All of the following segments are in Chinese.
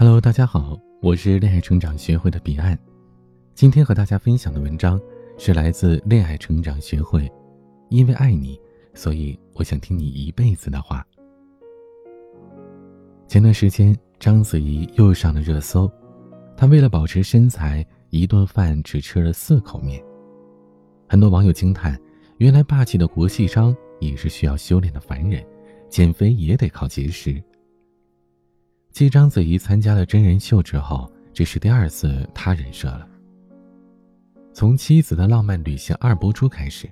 Hello，大家好，我是恋爱成长学会的彼岸。今天和大家分享的文章是来自恋爱成长学会。因为爱你，所以我想听你一辈子的话。前段时间，章子怡又上了热搜。她为了保持身材，一顿饭只吃了四口面。很多网友惊叹：原来霸气的国际章也是需要修炼的凡人，减肥也得靠节食。继章子怡参加了真人秀之后，这是第二次她人设了。从妻子的浪漫旅行二播出开始，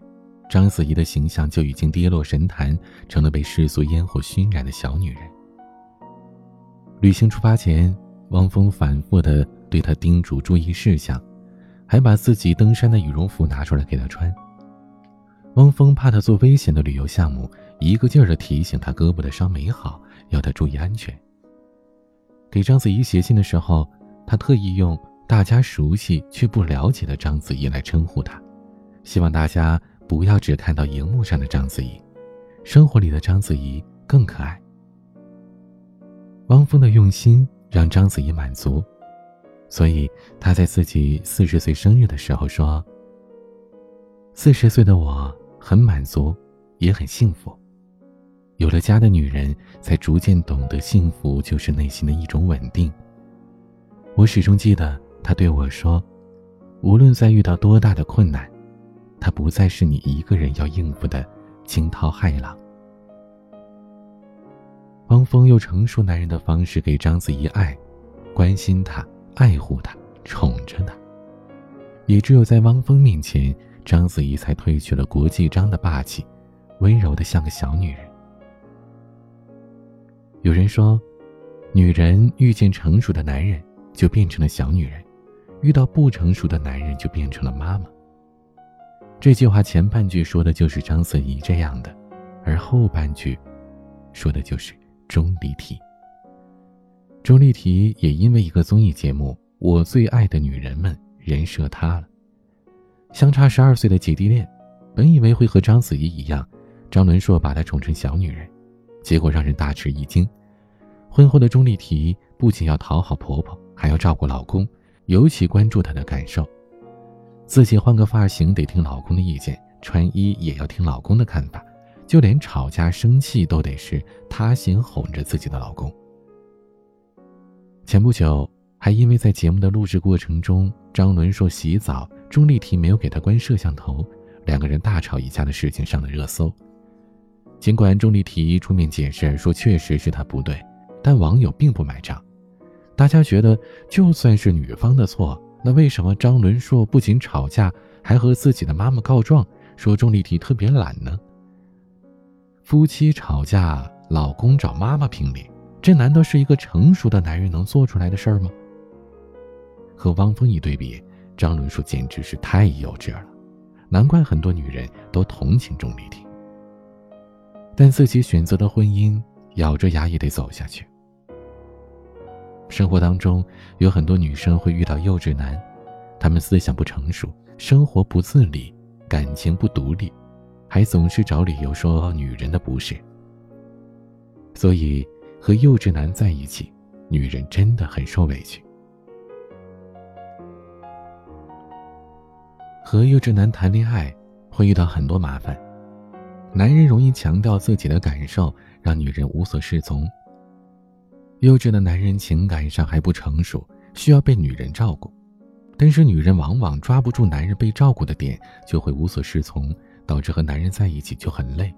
章子怡的形象就已经跌落神坛，成了被世俗烟火熏染的小女人。旅行出发前，汪峰反复的对她叮嘱注意事项，还把自己登山的羽绒服拿出来给她穿。汪峰怕她做危险的旅游项目，一个劲儿的提醒她胳膊的伤没好，要她注意安全。给章子怡写信的时候，他特意用大家熟悉却不了解的章子怡来称呼她，希望大家不要只看到荧幕上的章子怡，生活里的章子怡更可爱。汪峰的用心让章子怡满足，所以他在自己四十岁生日的时候说：“四十岁的我很满足，也很幸福。”有了家的女人，才逐渐懂得幸福就是内心的一种稳定。我始终记得他对我说：“无论再遇到多大的困难，他不再是你一个人要应付的惊涛骇浪。”汪峰用成熟男人的方式给章子怡爱，关心她，爱护她，宠着她。也只有在汪峰面前，章子怡才褪去了国际章的霸气，温柔的像个小女人。有人说，女人遇见成熟的男人就变成了小女人，遇到不成熟的男人就变成了妈妈。这句话前半句说的就是章子怡这样的，而后半句说的就是钟丽缇。钟丽缇也因为一个综艺节目《我最爱的女人们》人设塌了。相差十二岁的姐弟恋，本以为会和章子怡一样，张伦硕把她宠成小女人。结果让人大吃一惊，婚后的钟丽缇不仅要讨好婆婆，还要照顾老公，尤其关注他的感受。自己换个发型得听老公的意见，穿衣也要听老公的看法，就连吵架生气都得是她先哄着自己的老公。前不久还因为在节目的录制过程中，张伦硕洗澡，钟丽缇没有给他关摄像头，两个人大吵一架的事情上了热搜。尽管钟丽缇出面解释说确实是她不对，但网友并不买账。大家觉得，就算是女方的错，那为什么张伦硕不仅吵架，还和自己的妈妈告状，说钟丽缇特别懒呢？夫妻吵架，老公找妈妈评理，这难道是一个成熟的男人能做出来的事儿吗？和汪峰一对比，张伦硕简直是太幼稚了，难怪很多女人都同情钟丽缇。但自己选择的婚姻，咬着牙也得走下去。生活当中有很多女生会遇到幼稚男，他们思想不成熟，生活不自理，感情不独立，还总是找理由说女人的不是。所以和幼稚男在一起，女人真的很受委屈。和幼稚男谈恋爱会遇到很多麻烦。男人容易强调自己的感受，让女人无所适从。幼稚的男人情感上还不成熟，需要被女人照顾，但是女人往往抓不住男人被照顾的点，就会无所适从，导致和男人在一起就很累。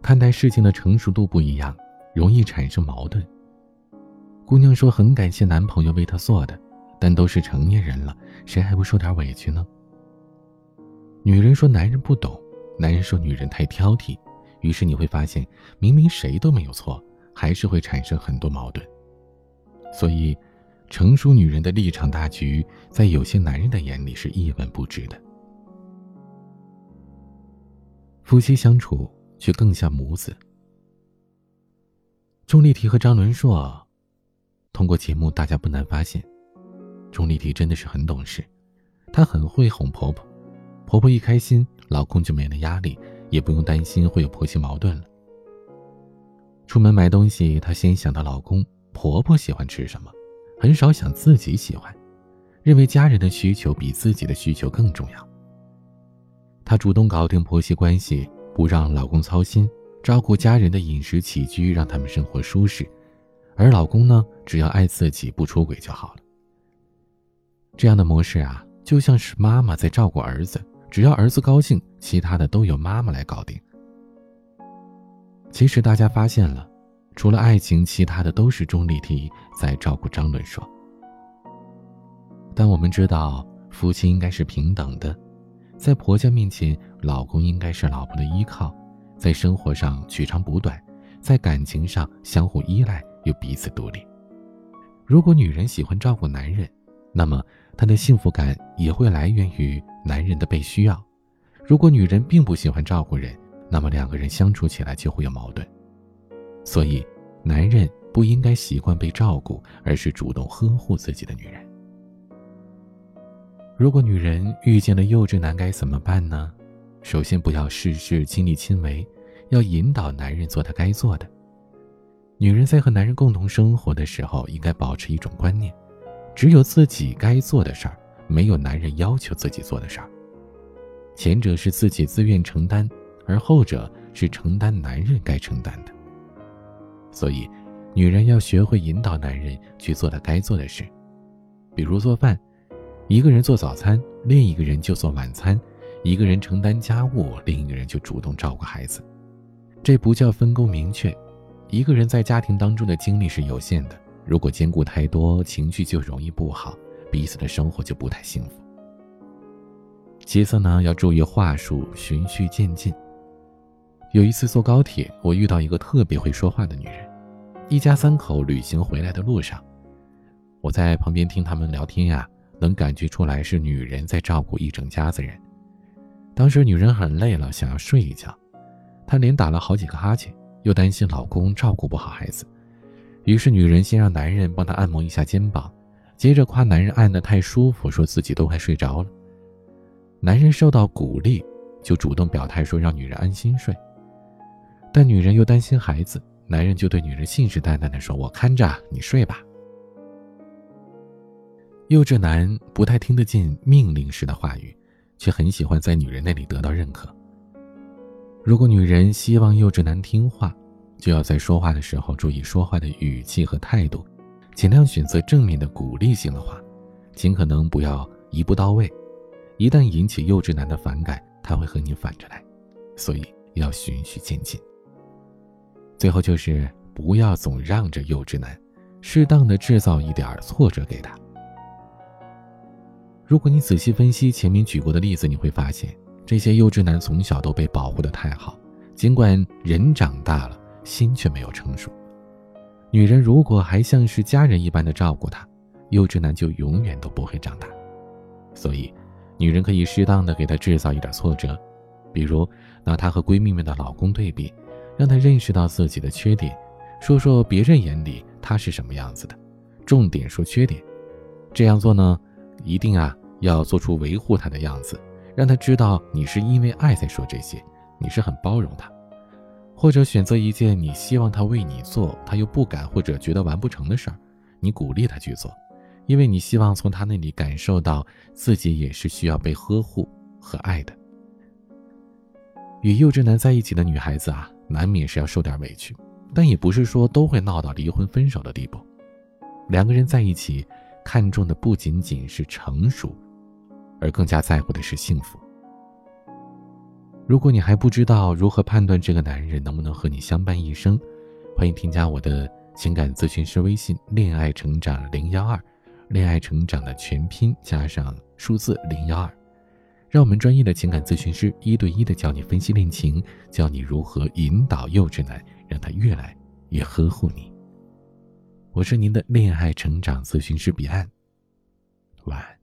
看待事情的成熟度不一样，容易产生矛盾。姑娘说很感谢男朋友为她做的，但都是成年人了，谁还不受点委屈呢？女人说男人不懂。男人说女人太挑剔，于是你会发现，明明谁都没有错，还是会产生很多矛盾。所以，成熟女人的立场大局，在有些男人的眼里是一文不值的。夫妻相处却更像母子。钟丽缇和张伦硕，通过节目，大家不难发现，钟丽缇真的是很懂事，她很会哄婆婆。婆婆一开心，老公就没了压力，也不用担心会有婆媳矛盾了。出门买东西，她先想到老公，婆婆喜欢吃什么，很少想自己喜欢，认为家人的需求比自己的需求更重要。她主动搞定婆媳关系，不让老公操心，照顾家人的饮食起居，让他们生活舒适，而老公呢，只要爱自己，不出轨就好了。这样的模式啊，就像是妈妈在照顾儿子，只要儿子高兴，其他的都由妈妈来搞定。其实大家发现了，除了爱情，其他的都是钟丽缇在照顾张伦硕。但我们知道，夫妻应该是平等的，在婆家面前，老公应该是老婆的依靠，在生活上取长补短，在感情上相互依赖又彼此独立。如果女人喜欢照顾男人，那么她的幸福感也会来源于男人的被需要。如果女人并不喜欢照顾人，那么两个人相处起来就会有矛盾，所以男人不应该习惯被照顾，而是主动呵护自己的女人。如果女人遇见了幼稚男，该怎么办呢？首先不要事事亲力亲为，要引导男人做他该做的。女人在和男人共同生活的时候，应该保持一种观念：只有自己该做的事儿，没有男人要求自己做的事儿。前者是自己自愿承担。而后者是承担男人该承担的，所以，女人要学会引导男人去做他该做的事，比如做饭，一个人做早餐，另一个人就做晚餐；一个人承担家务，另一个人就主动照顾孩子。这不叫分工明确，一个人在家庭当中的精力是有限的，如果兼顾太多，情绪就容易不好，彼此的生活就不太幸福。其次呢，要注意话术，循序渐进。有一次坐高铁，我遇到一个特别会说话的女人。一家三口旅行回来的路上，我在旁边听他们聊天呀，能感觉出来是女人在照顾一整家子人。当时女人很累了，想要睡一觉，她连打了好几个哈欠，又担心老公照顾不好孩子，于是女人先让男人帮她按摩一下肩膀，接着夸男人按得太舒服，说自己都快睡着了。男人受到鼓励，就主动表态说让女人安心睡。但女人又担心孩子，男人就对女人信誓旦旦地说：“我看着，你睡吧。”幼稚男不太听得进命令式的话语，却很喜欢在女人那里得到认可。如果女人希望幼稚男听话，就要在说话的时候注意说话的语气和态度，尽量选择正面的鼓励性的话，尽可能不要一步到位。一旦引起幼稚男的反感，他会和你反着来，所以要循序渐进。最后就是不要总让着幼稚男，适当的制造一点挫折给他。如果你仔细分析前面举过的例子，你会发现这些幼稚男从小都被保护的太好，尽管人长大了，心却没有成熟。女人如果还像是家人一般的照顾他，幼稚男就永远都不会长大。所以，女人可以适当的给他制造一点挫折，比如拿他和闺蜜们的老公对比。让他认识到自己的缺点，说说别人眼里他是什么样子的，重点说缺点。这样做呢，一定啊要做出维护他的样子，让他知道你是因为爱在说这些，你是很包容他。或者选择一件你希望他为你做，他又不敢或者觉得完不成的事儿，你鼓励他去做，因为你希望从他那里感受到自己也是需要被呵护和爱的。与幼稚男在一起的女孩子啊。难免是要受点委屈，但也不是说都会闹到离婚分手的地步。两个人在一起，看重的不仅仅是成熟，而更加在乎的是幸福。如果你还不知道如何判断这个男人能不能和你相伴一生，欢迎添加我的情感咨询师微信“恋爱成长零幺二”，恋爱成长的全拼加上数字零幺二。让我们专业的情感咨询师一对一的教你分析恋情，教你如何引导幼稚男，让他越来越呵护你。我是您的恋爱成长咨询师彼岸，晚安。